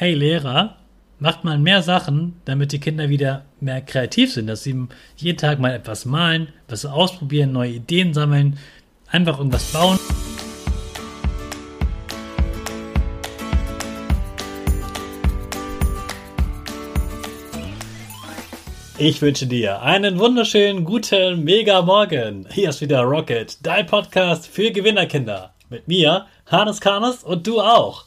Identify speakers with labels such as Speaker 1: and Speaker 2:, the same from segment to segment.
Speaker 1: hey Lehrer, macht mal mehr Sachen, damit die Kinder wieder mehr kreativ sind, dass sie jeden Tag mal etwas malen, was ausprobieren, neue Ideen sammeln, einfach irgendwas bauen. Ich wünsche dir einen wunderschönen guten Mega Morgen. Hier ist wieder Rocket, dein Podcast für Gewinnerkinder. Mit mir, Hannes Karnes und du auch.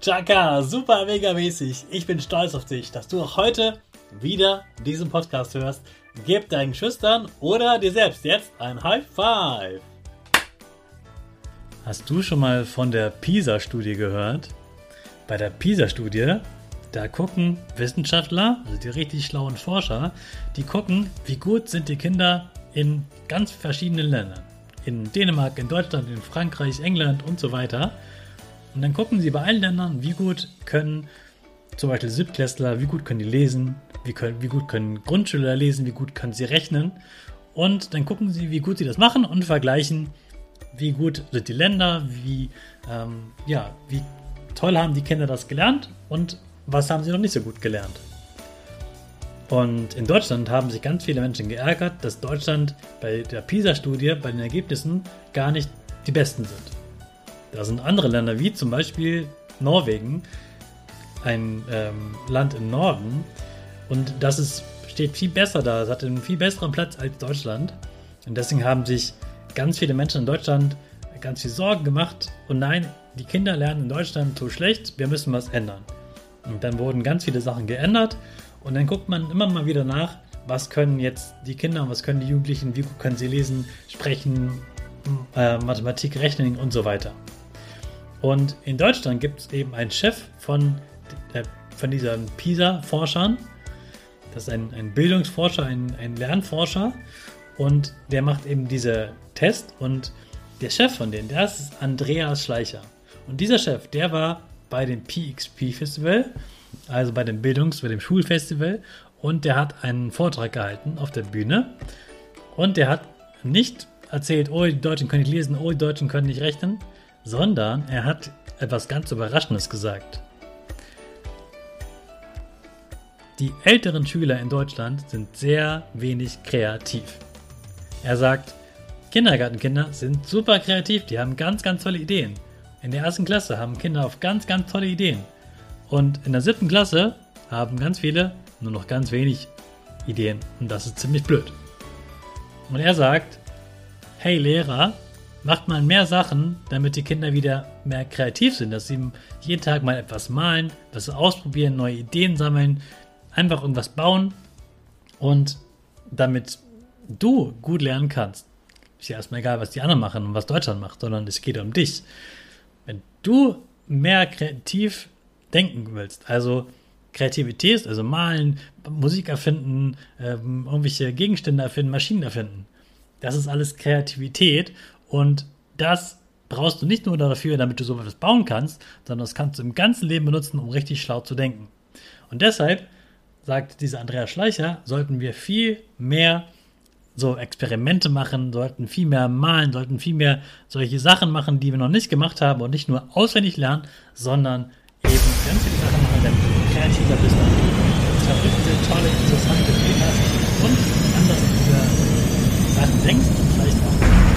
Speaker 1: Chaka, super mega mäßig. Ich bin stolz auf dich, dass du auch heute wieder diesen Podcast hörst. Gib deinen Schüchtern oder dir selbst jetzt ein High Five. Hast du schon mal von der PISA-Studie gehört? Bei der PISA-Studie, da gucken Wissenschaftler, also die richtig schlauen Forscher, die gucken, wie gut sind die Kinder in ganz verschiedenen Ländern. In Dänemark, in Deutschland, in Frankreich, England und so weiter. Und dann gucken sie bei allen Ländern, wie gut können zum Beispiel Siebtklässler, wie gut können die lesen, wie, können, wie gut können Grundschüler lesen, wie gut können sie rechnen. Und dann gucken sie, wie gut sie das machen und vergleichen, wie gut sind die Länder, wie, ähm, ja, wie toll haben die Kinder das gelernt und was haben sie noch nicht so gut gelernt. Und in Deutschland haben sich ganz viele Menschen geärgert, dass Deutschland bei der PISA-Studie, bei den Ergebnissen gar nicht die Besten sind. Da sind andere Länder, wie zum Beispiel Norwegen, ein ähm, Land im Norden. Und das ist, steht viel besser da. Es hat einen viel besseren Platz als Deutschland. Und deswegen haben sich ganz viele Menschen in Deutschland ganz viel Sorgen gemacht. Und nein, die Kinder lernen in Deutschland so schlecht, wir müssen was ändern. Und dann wurden ganz viele Sachen geändert. Und dann guckt man immer mal wieder nach, was können jetzt die Kinder, was können die Jugendlichen, wie gut können sie lesen, sprechen, äh, Mathematik, Rechnen und so weiter. Und in Deutschland gibt es eben einen Chef von, der, von diesen PISA-Forschern. Das ist ein, ein Bildungsforscher, ein, ein Lernforscher. Und der macht eben diese Test. Und der Chef von denen, der ist Andreas Schleicher. Und dieser Chef, der war bei dem PXP Festival, also bei dem Bildungs-, bei dem Schulfestival. Und der hat einen Vortrag gehalten auf der Bühne. Und der hat nicht erzählt, oh, die Deutschen können nicht lesen, oh, die Deutschen können nicht rechnen, sondern er hat etwas ganz Überraschendes gesagt. Die älteren Schüler in Deutschland sind sehr wenig kreativ. Er sagt, Kindergartenkinder sind super kreativ, die haben ganz, ganz tolle Ideen. In der ersten Klasse haben Kinder auf ganz, ganz tolle Ideen. Und in der siebten Klasse haben ganz viele nur noch ganz wenig Ideen. Und das ist ziemlich blöd. Und er sagt, hey Lehrer, macht mal mehr Sachen, damit die Kinder wieder mehr kreativ sind, dass sie jeden Tag mal etwas malen, was ausprobieren, neue Ideen sammeln, einfach irgendwas bauen und damit du gut lernen kannst. Ist ja erstmal egal, was die anderen machen und was Deutschland macht, sondern es geht um dich. Wenn du mehr kreativ denken willst, also Kreativität, also malen, Musik erfinden, ähm, irgendwelche Gegenstände erfinden, Maschinen erfinden. Das ist alles Kreativität und das brauchst du nicht nur dafür, damit du so etwas bauen kannst, sondern das kannst du im ganzen Leben benutzen, um richtig schlau zu denken. Und deshalb sagt dieser Andreas Schleicher, sollten wir viel mehr so Experimente machen, sollten viel mehr malen, sollten viel mehr solche Sachen machen, die wir noch nicht gemacht haben und nicht nur auswendig lernen, sondern eben ganz viele Sachen machen, damit du kreativer bist und verrückte, tolle, interessante Ideen hast und anders über Sachen denkst und vielleicht auch.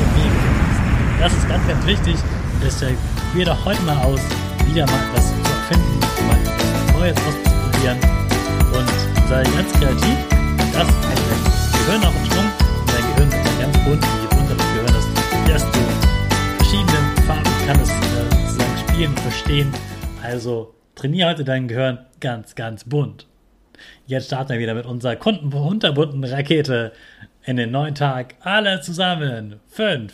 Speaker 1: Das ist ganz, ganz wichtig. Deshalb probier doch heute mal aus, wieder mal etwas zu erfinden, mal etwas Neues auszuprobieren und sei ganz kreativ. Das hält dein Gehirn auch im Schwung dein Gehirn wird dann ganz bunt, wie bunt das Gehirn ist, dass du verschiedene Farben kann es äh, sozusagen spielen und verstehen. Also trainiere heute dein Gehirn ganz, ganz bunt. Jetzt starten wir wieder mit unserer kundenbunten Rakete in den neuen Tag. Alle zusammen. Fünf,